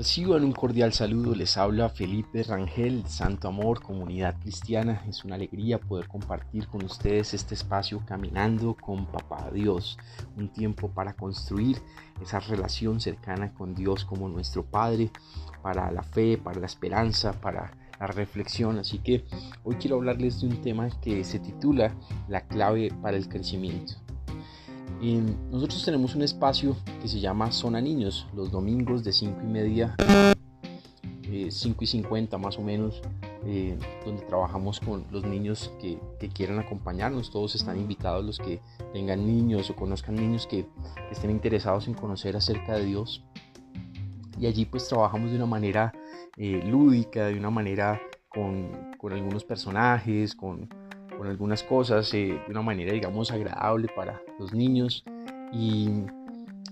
Reciban un cordial saludo, les habla Felipe Rangel, Santo Amor, Comunidad Cristiana. Es una alegría poder compartir con ustedes este espacio caminando con Papá Dios, un tiempo para construir esa relación cercana con Dios como nuestro Padre, para la fe, para la esperanza, para la reflexión. Así que hoy quiero hablarles de un tema que se titula La clave para el crecimiento nosotros tenemos un espacio que se llama Zona Niños, los domingos de 5 y media, 5 eh, y 50 más o menos, eh, donde trabajamos con los niños que, quieran acompañarnos. Todos están invitados, los que tengan niños o conozcan niños que, estén interesados en conocer acerca de Dios. Y allí pues trabajamos de una manera eh, lúdica, de una manera con, con algunos personajes, con, con algunas cosas eh, de una manera, digamos, agradable para los niños. Y,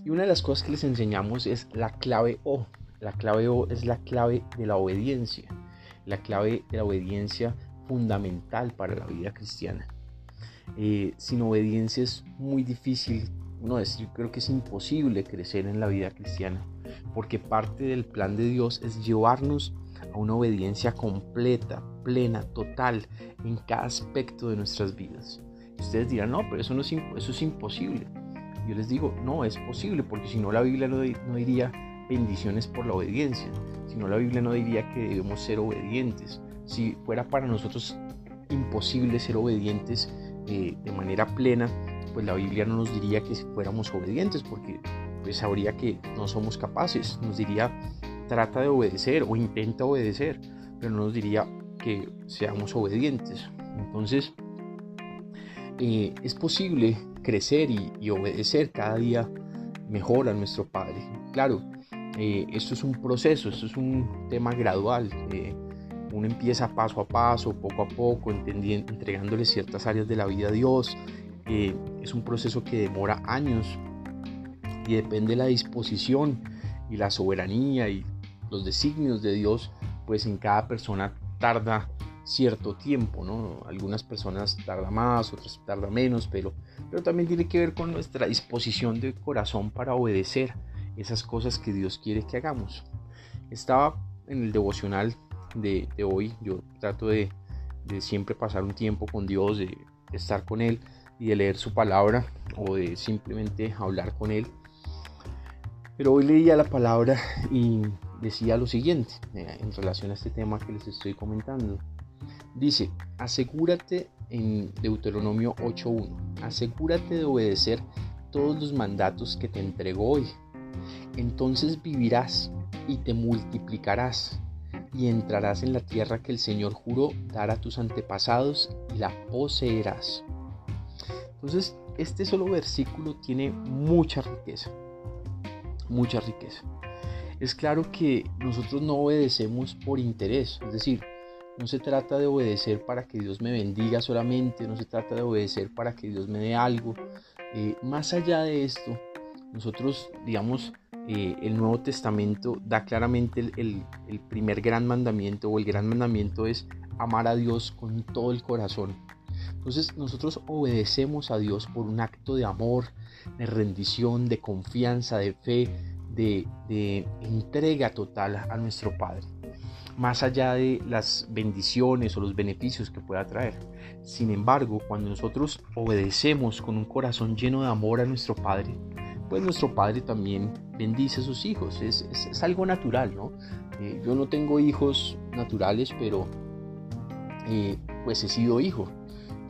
una de las cosas que les enseñamos es la clave O. La clave O es la clave de la obediencia. La clave de la obediencia fundamental para la vida cristiana. Eh, sin obediencia es muy difícil, no decir, creo que es imposible crecer en la vida cristiana, porque parte del plan de Dios es llevarnos a una obediencia completa, plena, total en cada aspecto de nuestras vidas. ustedes dirán, no, pero eso, es imposible. Yo les digo, no, es posible, porque si no la Biblia no, diría bendiciones por la obediencia, si no la Biblia no diría que debemos ser obedientes. Si fuera para nosotros imposible ser obedientes eh, de manera plena, pues la Biblia no nos diría que fuéramos obedientes, porque pues sabría que no somos capaces, nos diría trata de obedecer o intenta obedecer, pero no nos diría que seamos obedientes. Entonces, eh, es posible crecer y, obedecer cada día mejor a nuestro Padre. Claro, eh, esto es un proceso, esto es un tema gradual. Eh, uno empieza paso a paso, poco a poco, entregándole ciertas áreas de la vida a Dios. es un proceso que demora años y depende de la disposición y la soberanía y los designios de Dios, pues en cada persona tarda cierto tiempo, ¿no? Algunas personas tarda más, otras tarda menos, pero, pero también tiene que ver con nuestra disposición de corazón para obedecer esas cosas que Dios quiere que hagamos. Estaba en el devocional de, hoy, yo trato de, siempre pasar un tiempo con Dios, de estar con Él y de leer su palabra o de simplemente hablar con Él. Pero hoy leía la palabra y decía lo siguiente eh, en relación a este tema que les estoy comentando. Dice, asegúrate en Deuteronomio 8.1, asegúrate de obedecer todos los mandatos que te entregó hoy. Entonces vivirás y te multiplicarás y entrarás en la tierra que el Señor juró dar a tus antepasados y la poseerás. Entonces, este solo versículo tiene mucha riqueza, mucha riqueza es claro que nosotros no obedecemos por interés, es decir, no se trata de obedecer para que Dios me bendiga solamente, no se trata de obedecer para que Dios me dé algo. Eh, más allá de esto, nosotros, digamos, eh, el Nuevo Testamento da claramente el, el, primer gran mandamiento o el gran mandamiento es amar a Dios con todo el corazón. Entonces nosotros obedecemos a Dios por un acto de amor, de rendición, de confianza, de fe, de, entrega total a nuestro Padre, más allá de las bendiciones o los beneficios que pueda traer. Sin embargo, cuando nosotros obedecemos con un corazón lleno de amor a nuestro Padre, pues nuestro Padre también bendice a sus hijos. Es, algo natural, ¿no? Eh, yo no tengo hijos naturales, pero eh, pues he sido hijo.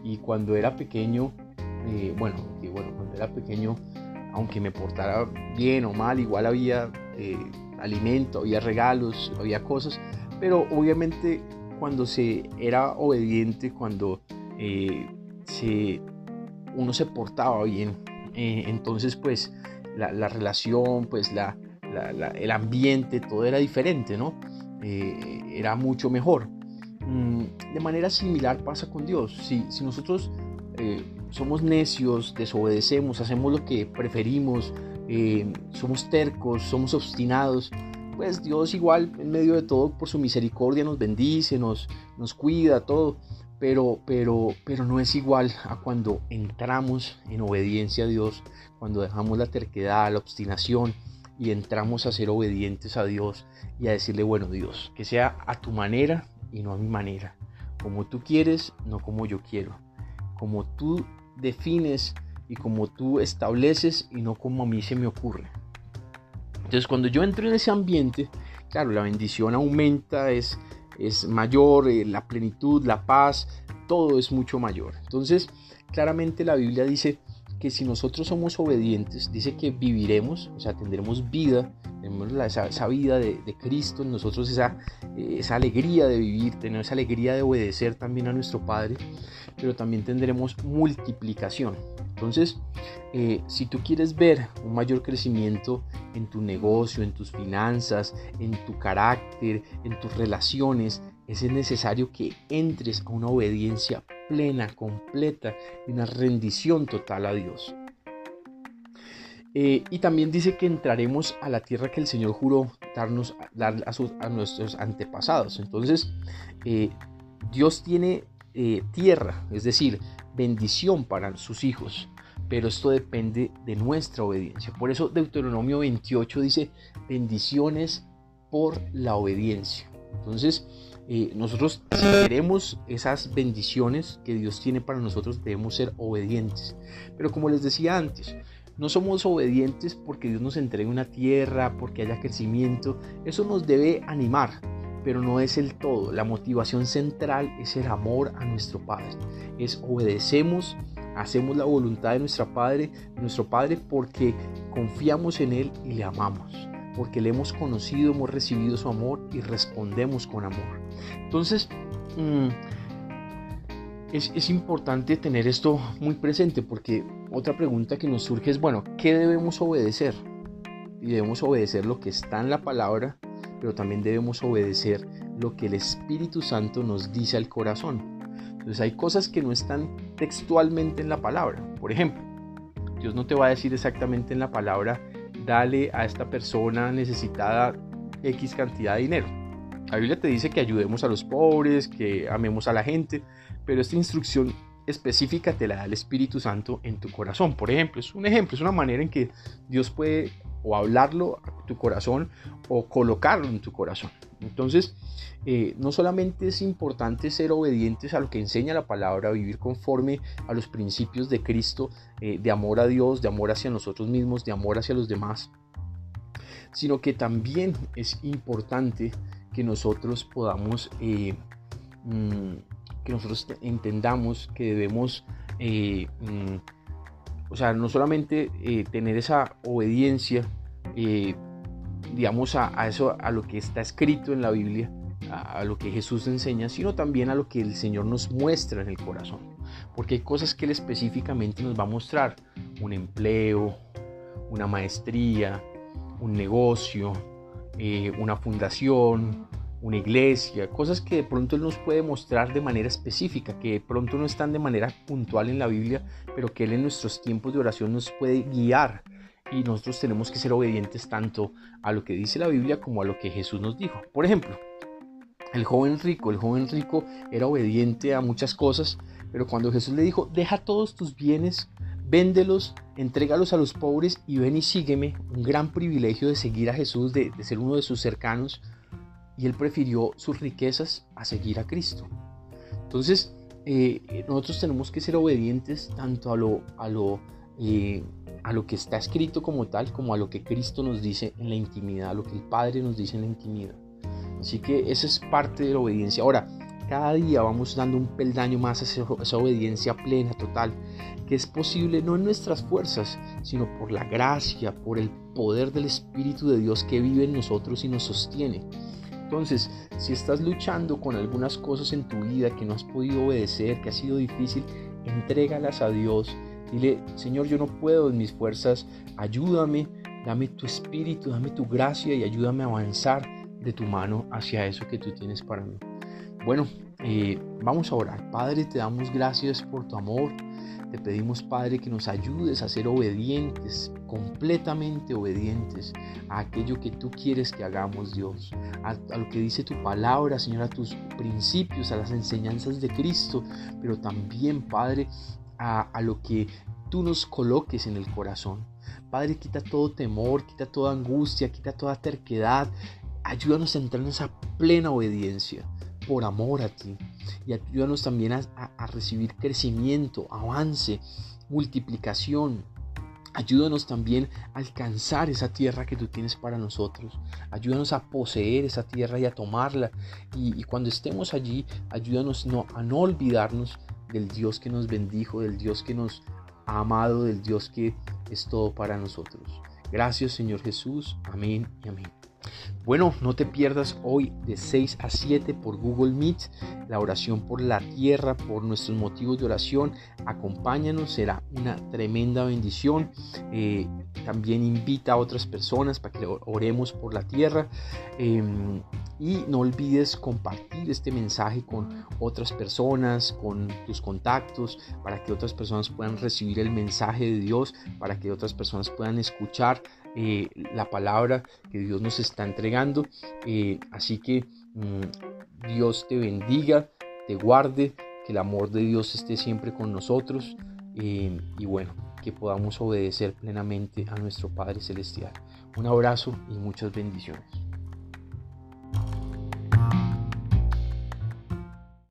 Y cuando era pequeño, eh, bueno, bueno, cuando era pequeño aunque me portara bien o mal, igual había eh, alimento, había regalos, había cosas, pero obviamente cuando se era obediente, cuando eh, se, uno se portaba bien, eh, entonces pues la, relación, pues la, el ambiente, todo era diferente, ¿no? era mucho mejor. Mm, de manera similar pasa con Dios. Si, si nosotros somos necios, desobedecemos, hacemos lo que preferimos, eh, somos tercos, somos obstinados, pues Dios igual en medio de todo por su misericordia nos bendice, nos, nos cuida, todo. Pero, pero, pero no es igual a cuando entramos en obediencia a Dios, cuando dejamos la terquedad, la obstinación y entramos a ser obedientes a Dios y a decirle, bueno Dios, que sea a tu manera y no a mi manera, como tú quieres, no como yo quiero, como tú defines y como tú estableces y no como a mí se me ocurre. Entonces cuando yo entro en ese ambiente, claro, la bendición aumenta, es, es mayor, eh, la plenitud, la paz, todo es mucho mayor. Entonces, claramente la Biblia dice que si nosotros somos obedientes, dice que viviremos, o sea, tendremos vida, tenemos esa, vida de, Cristo en nosotros, esa, esa alegría de vivir, tener esa alegría de obedecer también a nuestro Padre, pero también tendremos multiplicación. Entonces, eh, si tú quieres ver un mayor crecimiento en tu negocio, en tus finanzas, en tu carácter, en tus relaciones, es necesario que entres a una obediencia plena, completa y una rendición total a Dios. Eh, y también dice que entraremos a la tierra que el Señor juró darnos dar a, nuestros antepasados. Entonces, eh, Dios tiene tierra, es decir, bendición para sus hijos, pero esto depende de nuestra obediencia. Por eso Deuteronomio 28 dice bendiciones por la obediencia. Entonces, eh, nosotros si queremos esas bendiciones que Dios tiene para nosotros, debemos ser obedientes. Pero como les decía antes, no somos obedientes porque Dios nos entregue una tierra, porque haya crecimiento. Eso nos debe animar, pero no es el todo. La motivación central es el amor a nuestro Padre. Es obedecemos, hacemos la voluntad de nuestra Padre, nuestro Padre porque confiamos en Él y le amamos. Porque le hemos conocido, hemos recibido su amor y respondemos con amor. Entonces, mm, es, es, importante tener esto muy presente porque otra pregunta que nos surge es, bueno, ¿qué debemos obedecer? Y debemos obedecer lo que está en la palabra pero también debemos obedecer lo que el Espíritu Santo nos dice al corazón. Entonces hay cosas que no están textualmente en la palabra. Por ejemplo, Dios no te va a decir exactamente en la palabra, dale a esta persona necesitada X cantidad de dinero. La Biblia te dice que ayudemos a los pobres, que amemos a la gente, pero esta instrucción específica te la da el Espíritu Santo en tu corazón. Por ejemplo, es un ejemplo, es una manera en que Dios puede o hablarlo a tu corazón o colocarlo en tu corazón. Entonces, eh, no solamente es importante ser obedientes a lo que enseña la palabra, vivir conforme a los principios de Cristo, eh, de amor a Dios, de amor hacia nosotros mismos, de amor hacia los demás, sino que también es importante que nosotros podamos, eh, mm, que nosotros entendamos que debemos mm, o sea, no solamente eh, tener esa obediencia, eh, digamos, a, eso, a lo que está escrito en la Biblia, a, lo que Jesús enseña, sino también a lo que el Señor nos muestra en el corazón. Porque hay cosas que Él específicamente nos va a mostrar. Un empleo, una maestría, un negocio, eh, una fundación, una iglesia, cosas que de pronto Él nos puede mostrar de manera específica, que de pronto no están de manera puntual en la Biblia, pero que Él en nuestros tiempos de oración nos puede guiar y nosotros tenemos que ser obedientes tanto a lo que dice la Biblia como a lo que Jesús nos dijo. Por ejemplo, el joven rico, el joven rico era obediente a muchas cosas, pero cuando Jesús le dijo, deja todos tus bienes, véndelos, entrégalos a los pobres y ven y sígueme, un gran privilegio de seguir a Jesús, de, de ser uno de sus cercanos, y él prefirió sus riquezas a seguir a Cristo. Entonces, eh, nosotros tenemos que ser obedientes tanto a lo, a, lo, eh, a lo que está escrito como tal, como a lo que Cristo nos dice en la intimidad, a lo que el Padre nos dice en la intimidad. Así que esa es parte de la obediencia. Ahora, cada día vamos dando un peldaño más a esa obediencia plena, total, que es posible no en nuestras fuerzas, sino por la gracia, por el poder del Espíritu de Dios que vive en nosotros y nos sostiene. Entonces, si estás luchando con algunas cosas en tu vida que no has podido obedecer, que ha sido difícil, entrégalas a Dios. Dile, Señor, yo no puedo en mis fuerzas, ayúdame, dame tu espíritu, dame tu gracia y ayúdame a avanzar de tu mano hacia eso que tú tienes para mí. Bueno, eh, vamos a orar. Padre, te damos gracias por tu amor. Te pedimos, Padre, que nos ayudes a ser obedientes, completamente obedientes a aquello que tú quieres que hagamos, Dios, a, lo que dice tu palabra, Señor, a tus principios, a las enseñanzas de Cristo, pero también, Padre, a, a lo que tú nos coloques en el corazón. Padre, quita todo temor, quita toda angustia, quita toda terquedad. Ayúdanos a entrar en esa plena obediencia por amor a ti. Y ayúdanos también a, recibir crecimiento, avance, multiplicación, Ayúdanos también a alcanzar esa tierra que tú tienes para nosotros. Ayúdanos a poseer esa tierra y a tomarla. Y, cuando estemos allí, ayúdanos no, a no olvidarnos del Dios que nos bendijo, del Dios que nos ha amado, del Dios que es todo para nosotros. Gracias Señor Jesús. Amén y amén. Bueno, no te pierdas hoy de 6 a 7 por Google Meet la oración por la tierra, por nuestros motivos de oración. Acompáñanos, será una tremenda bendición. Eh, también invita a otras personas para que oremos por la tierra. Em, y no olvides compartir este mensaje con otras personas, con tus contactos, para que otras personas puedan recibir el mensaje de Dios, para que otras personas puedan escuchar eh, la palabra que Dios nos está entregando. Eh, así que mm, Dios te bendiga, te guarde, que el amor de Dios esté siempre con nosotros eh, y bueno, que podamos obedecer plenamente a nuestro Padre Celestial. Un abrazo y muchas bendiciones.